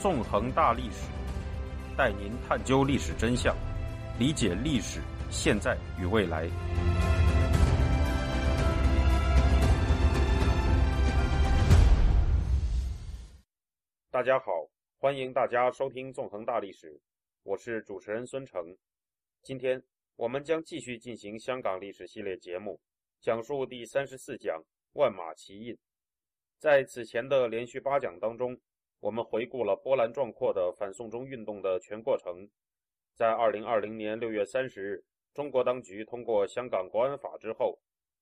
纵横大历史，带您探究历史真相，理解历史现在与未来。大家好，欢迎大家收听《纵横大历史》，我是主持人孙成。今天我们将继续进行香港历史系列节目，讲述第三十四讲“万马齐喑”。在此前的连续八讲当中，我们回顾了波澜壮阔的反送中运动的全过程。在二零二零年六月三十日，中国当局通过香港国安法之后，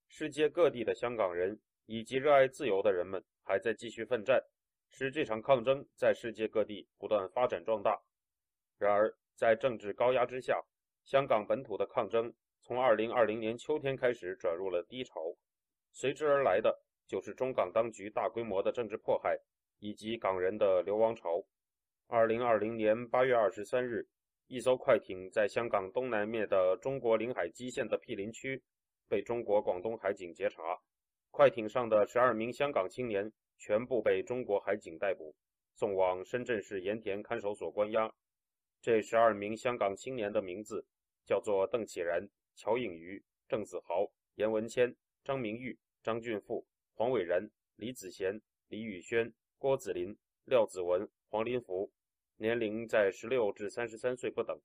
世界各地的香港人以及热爱自由的人们还在继续奋战，使这场抗争在世界各地不断发展壮大。然而，在政治高压之下，香港本土的抗争从二零二零年秋天开始转入了低潮，随之而来的。就是中港当局大规模的政治迫害，以及港人的流亡潮。二零二零年八月二十三日，一艘快艇在香港东南面的中国领海基线的毗邻区被中国广东海警截查，快艇上的十二名香港青年全部被中国海警逮捕，送往深圳市盐田看守所关押。这十二名香港青年的名字叫做邓启然、乔颖瑜、郑子豪、严文谦、张明玉、张俊富。黄伟然、李子贤、李宇轩、郭子林、廖子文、黄林福，年龄在十六至三十三岁不等。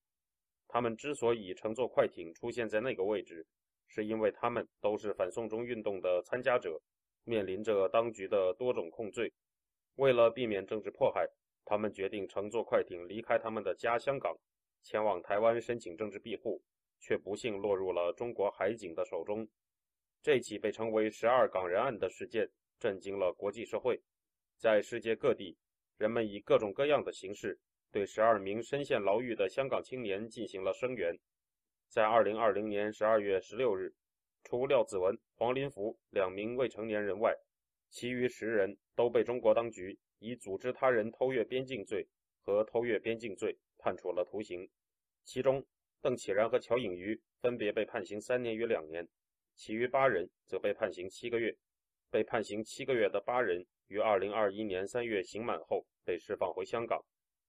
他们之所以乘坐快艇出现在那个位置，是因为他们都是反送中运动的参加者，面临着当局的多种控罪。为了避免政治迫害，他们决定乘坐快艇离开他们的家香港，前往台湾申请政治庇护，却不幸落入了中国海警的手中。这起被称为“十二港人案”的事件震惊了国际社会，在世界各地，人们以各种各样的形式对十二名深陷牢狱的香港青年进行了声援。在2020年12月16日，除廖子文、黄林福两名未成年人外，其余十人都被中国当局以组织他人偷越边境罪和偷越边境罪判处了徒刑。其中，邓启然和乔颖瑜分别被判刑三年与两年。其余八人则被判刑七个月。被判刑七个月的八人于二零二一年三月刑满后被释放回香港，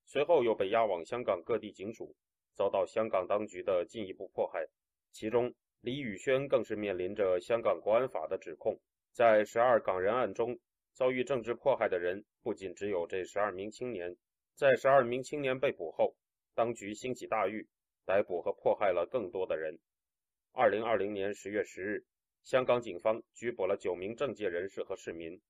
随后又被押往香港各地警署，遭到香港当局的进一步迫害。其中，李宇轩更是面临着香港国安法的指控。在十二港人案中，遭遇政治迫害的人不仅只有这十二名青年。在十二名青年被捕后，当局兴起大狱，逮捕和迫害了更多的人。二零二零年十月十日，香港警方拘捕了九名政界人士和市民，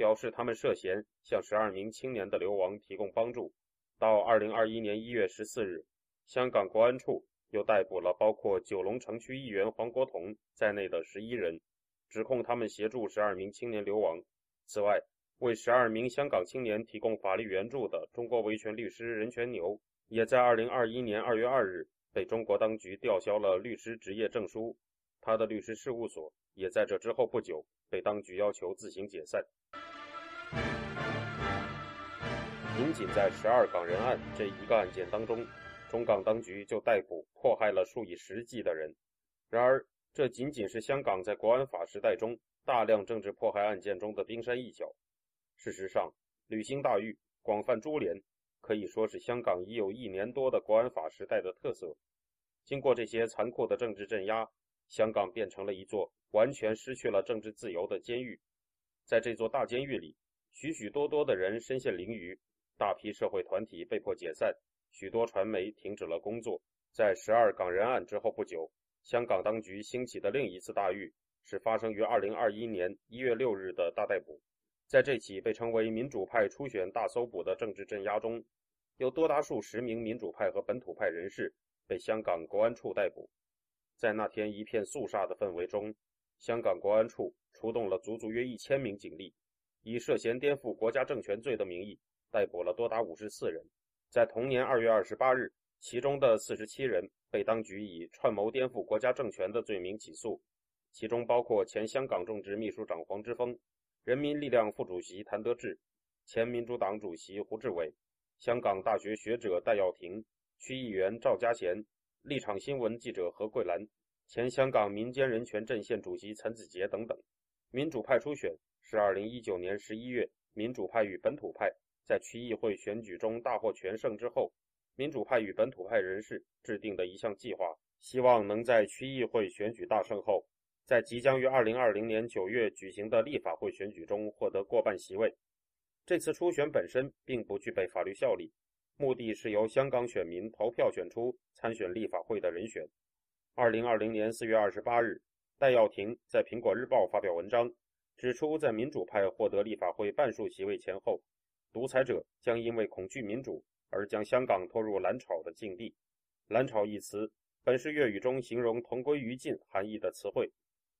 表示他们涉嫌向十二名青年的流亡提供帮助。到二零二一年一月十四日，香港国安处又逮捕了包括九龙城区议员黄国同在内的十一人，指控他们协助十二名青年流亡。此外，为十二名香港青年提供法律援助的中国维权律师任全牛，也在二零二一年二月二日。被中国当局吊销了律师执业证书，他的律师事务所也在这之后不久被当局要求自行解散。仅仅在十二港人案这一个案件当中，中港当局就逮捕迫害了数以十计的人。然而，这仅仅是香港在国安法时代中大量政治迫害案件中的冰山一角。事实上，履行大狱、广泛株连。可以说是香港已有一年多的国安法时代的特色。经过这些残酷的政治镇压，香港变成了一座完全失去了政治自由的监狱。在这座大监狱里，许许多多的人身陷囹圄，大批社会团体被迫解散，许多传媒停止了工作。在十二港人案之后不久，香港当局兴起的另一次大狱是发生于二零二一年一月六日的大逮捕。在这起被称为“民主派初选大搜捕”的政治镇压中，有多达数十名民主派和本土派人士被香港国安处逮捕。在那天一片肃杀的氛围中，香港国安处出动了足足约一千名警力，以涉嫌颠覆国家政权罪的名义逮捕了多达五十四人。在同年二月二十八日，其中的四十七人被当局以串谋颠覆国家政权的罪名起诉，其中包括前香港种植秘书长黄之锋。人民力量副主席谭德志，前民主党主席胡志伟，香港大学学者戴耀廷，区议员赵家贤，立场新闻记者何桂兰，前香港民间人权阵线主席陈子杰等等。民主派初选是2019年11月民主派与本土派在区议会选举中大获全胜之后，民主派与本土派人士制定的一项计划，希望能在区议会选举大胜后，在即将于2020年9月举行的立法会选举中获得过半席位。这次初选本身并不具备法律效力，目的是由香港选民投票选出参选立法会的人选。2020年4月28日，戴耀廷在《苹果日报》发表文章，指出在民主派获得立法会半数席位前后，独裁者将因为恐惧民主而将香港拖入蓝潮的境地。蓝潮一词本是粤语中形容同归于尽含义的词汇，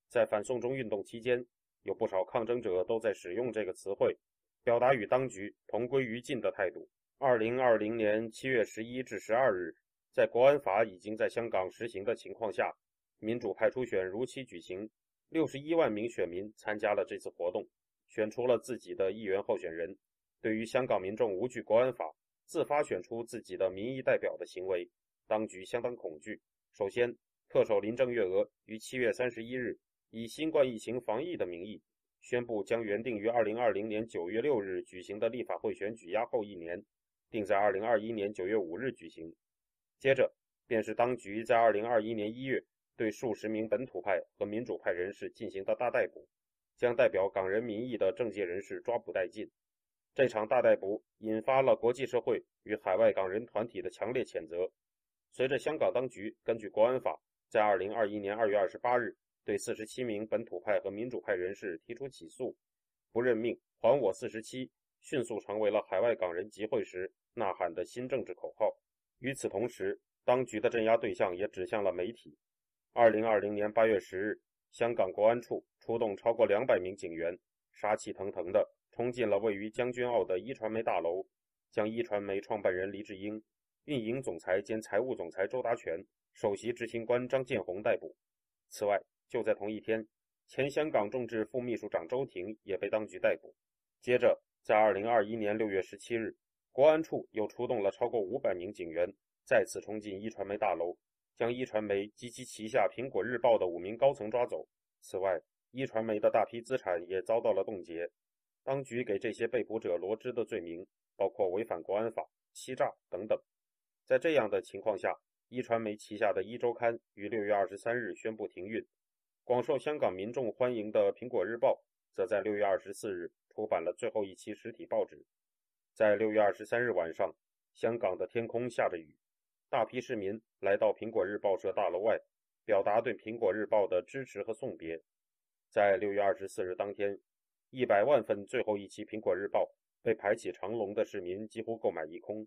在反送中运动期间，有不少抗争者都在使用这个词汇。表达与当局同归于尽的态度。二零二零年七月十一至十二日，在国安法已经在香港实行的情况下，民主派初选如期举行。六十一万名选民参加了这次活动，选出了自己的议员候选人。对于香港民众无惧国安法、自发选出自己的民意代表的行为，当局相当恐惧。首先，特首林郑月娥于七月三十一日以新冠疫情防疫的名义。宣布将原定于二零二零年九月六日举行的立法会选举押后一年，定在二零二一年九月五日举行。接着，便是当局在二零二一年一月对数十名本土派和民主派人士进行的大逮捕，将代表港人民意的政界人士抓捕殆尽。这场大逮捕引发了国际社会与海外港人团体的强烈谴责。随着香港当局根据国安法，在二零二一年二月二十八日。对四十七名本土派和民主派人士提出起诉，不任命，还我四十七，迅速成为了海外港人集会时呐喊的新政治口号。与此同时，当局的镇压对象也指向了媒体。二零二零年八月十日，香港国安处出动超过两百名警员，杀气腾腾的冲进了位于将军澳的一传媒大楼，将一传媒创办人黎智英、运营总裁兼财务总裁周达全、首席执行官张建宏逮捕。此外，就在同一天，前香港众志副秘书长周庭也被当局逮捕。接着，在2021年6月17日，国安处又出动了超过500名警员，再次冲进一传媒大楼，将一传媒及其旗下《苹果日报》的五名高层抓走。此外，一传媒的大批资产也遭到了冻结。当局给这些被捕者罗织的罪名包括违反国安法、欺诈等等。在这样的情况下，一传媒旗下的一周刊于6月23日宣布停运。广受香港民众欢迎的《苹果日报》则在六月二十四日出版了最后一期实体报纸。在六月二十三日晚上，香港的天空下着雨，大批市民来到《苹果日报》社大楼外，表达对《苹果日报》的支持和送别。在六月二十四日当天，一百万份最后一期《苹果日报》被排起长龙的市民几乎购买一空。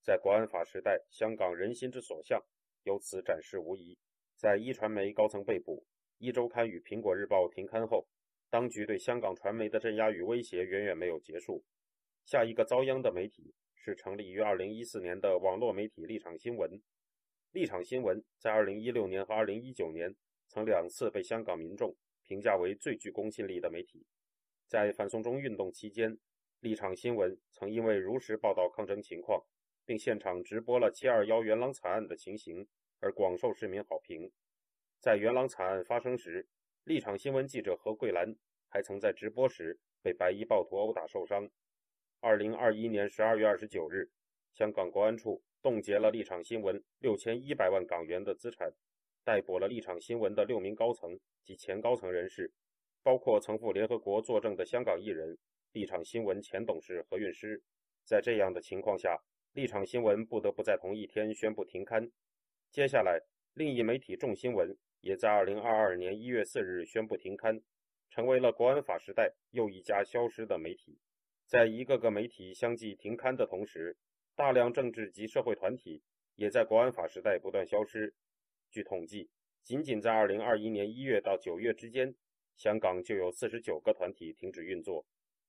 在国安法时代，香港人心之所向由此展示无疑。在一传媒高层被捕。一周刊与苹果日报停刊后，当局对香港传媒的镇压与威胁远远没有结束。下一个遭殃的媒体是成立于2014年的网络媒体立场新闻。立场新闻在2016年和2019年曾两次被香港民众评价为最具公信力的媒体。在反送中运动期间，立场新闻曾因为如实报道抗争情况，并现场直播了721元朗惨案的情形，而广受市民好评。在元朗惨案发生时，立场新闻记者何桂兰还曾在直播时被白衣暴徒殴打受伤。二零二一年十二月二十九日，香港国安处冻结了立场新闻六千一百万港元的资产，逮捕了立场新闻的六名高层及前高层人士，包括曾赴联合国作证的香港艺人、立场新闻前董事何韵诗。在这样的情况下，立场新闻不得不在同一天宣布停刊。接下来，另一媒体众新闻。也在二零二二年一月四日宣布停刊，成为了国安法时代又一家消失的媒体。在一个个媒体相继停刊的同时，大量政治及社会团体也在国安法时代不断消失。据统计，仅仅在二零二一年一月到九月之间，香港就有四十九个团体停止运作。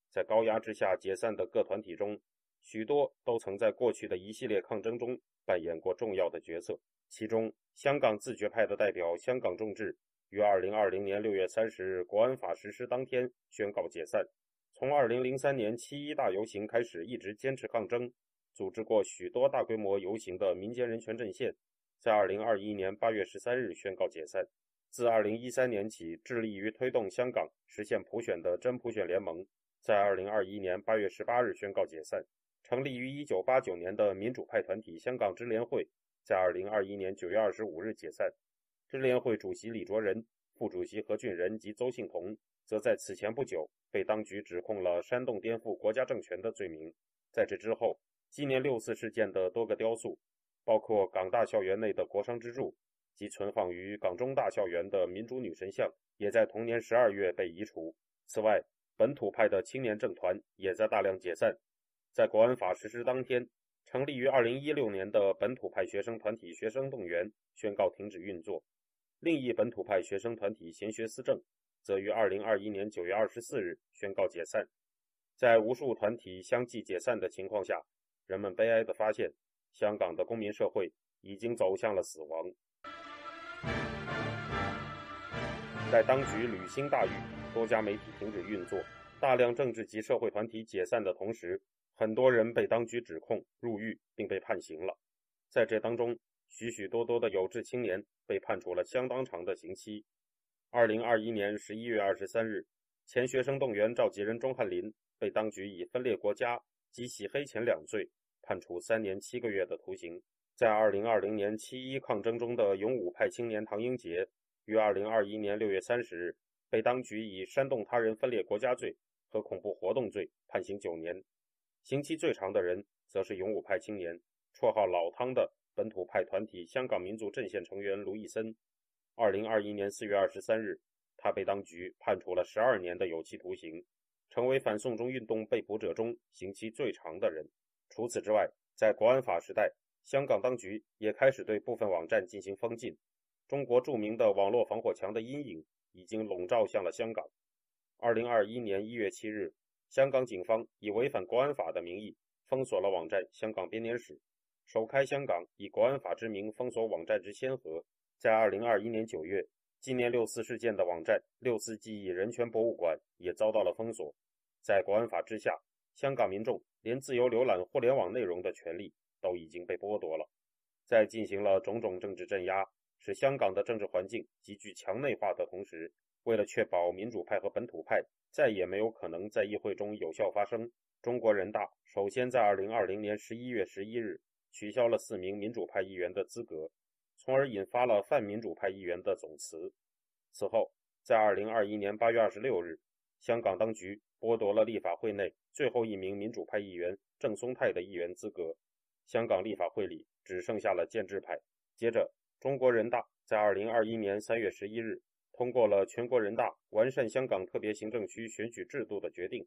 在高压之下解散的各团体中，许多都曾在过去的一系列抗争中扮演过重要的角色。其中，香港自决派的代表香港众志于二零二零年六月三十日国安法实施当天宣告解散。从二零零三年七一大游行开始，一直坚持抗争，组织过许多大规模游行的民间人权阵线，在二零二一年八月十三日宣告解散。自二零一三年起，致力于推动香港实现普选的真普选联盟，在二零二一年八月十八日宣告解散。成立于一九八九年的民主派团体香港支联会，在二零二一年九月二十五日解散。支联会主席李卓人、副主席何俊仁及邹幸同，则在此前不久被当局指控了煽动颠覆国家政权的罪名。在这之后，纪念六四事件的多个雕塑，包括港大校园内的国殇之柱及存放于港中大校园的民主女神像，也在同年十二月被移除。此外，本土派的青年政团也在大量解散。在国安法实施当天，成立于二零一六年的本土派学生团体学生动员宣告停止运作。另一本土派学生团体贤学思政，则于二零二一年九月二十四日宣告解散。在无数团体相继解散的情况下，人们悲哀地发现，香港的公民社会已经走向了死亡。在当局屡兴大雨，多家媒体停止运作，大量政治及社会团体解散的同时，很多人被当局指控入狱并被判刑了。在这当中，许许多多的有志青年被判处了相当长的刑期。二零二一年十一月二十三日，前学生动员召集人钟汉林被当局以分裂国家及洗黑钱两罪判处三年七个月的徒刑。在二零二零年七一抗争中的勇武派青年唐英杰，于二零二一年六月三十日被当局以煽动他人分裂国家罪和恐怖活动罪判刑九年。刑期最长的人，则是勇武派青年，绰号“老汤”的本土派团体香港民族阵线成员卢易森。二零二一年四月二十三日，他被当局判处了十二年的有期徒刑，成为反送中运动被捕者中刑期最长的人。除此之外，在国安法时代，香港当局也开始对部分网站进行封禁。中国著名的网络防火墙的阴影已经笼罩向了香港。二零二一年一月七日。香港警方以违反国安法的名义封锁了网站《香港编年史》，首开香港以国安法之名封锁网站之先河。在2021年9月，纪念六四事件的网站“六四记忆人权博物馆”也遭到了封锁。在国安法之下，香港民众连自由浏览互联网内容的权利都已经被剥夺了。在进行了种种政治镇压，使香港的政治环境急剧强内化的同时，为了确保民主派和本土派，再也没有可能在议会中有效发声。中国人大首先在二零二零年十一月十一日取消了四名民主派议员的资格，从而引发了泛民主派议员的总辞。此后，在二零二一年八月二十六日，香港当局剥夺了立法会内最后一名民主派议员郑松泰的议员资格，香港立法会里只剩下了建制派。接着，中国人大在二零二一年三月十一日。通过了全国人大完善香港特别行政区选举制度的决定，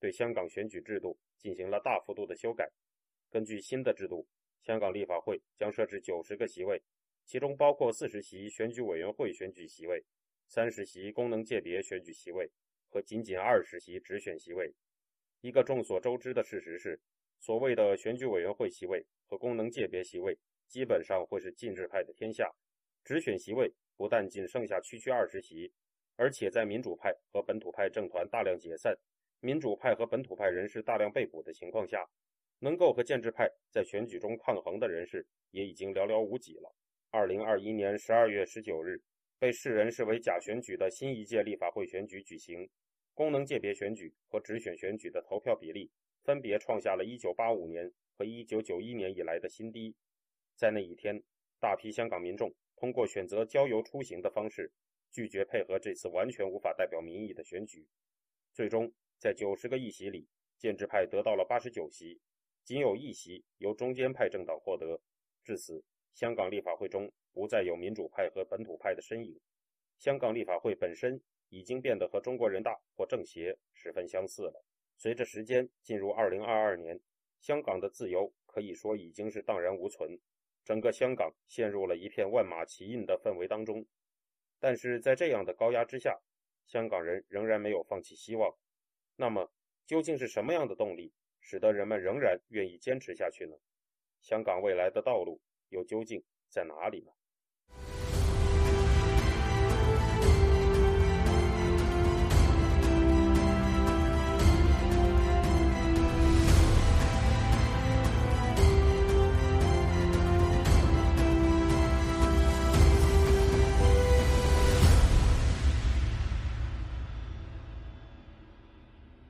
对香港选举制度进行了大幅度的修改。根据新的制度，香港立法会将设置九十个席位，其中包括四十席选举委员会选举席位、三十席功能界别选举席位和仅仅二十席直选席位。一个众所周知的事实是，所谓的选举委员会席位和功能界别席位基本上会是建制派的天下，直选席位。不但仅剩下区区二十席，而且在民主派和本土派政团大量解散、民主派和本土派人士大量被捕的情况下，能够和建制派在选举中抗衡的人士也已经寥寥无几了。二零二一年十二月十九日，被世人视为假选举的新一届立法会选举举行，功能界别选举和直选选举的投票比例分别创下了一九八五年和一九九一年以来的新低。在那一天，大批香港民众。通过选择郊游出行的方式，拒绝配合这次完全无法代表民意的选举。最终，在九十个议席里，建制派得到了八十九席，仅有一席由中间派政党获得。至此，香港立法会中不再有民主派和本土派的身影。香港立法会本身已经变得和中国人大或政协十分相似了。随着时间进入二零二二年，香港的自由可以说已经是荡然无存。整个香港陷入了一片万马齐喑的氛围当中，但是在这样的高压之下，香港人仍然没有放弃希望。那么，究竟是什么样的动力，使得人们仍然愿意坚持下去呢？香港未来的道路又究竟在哪里呢？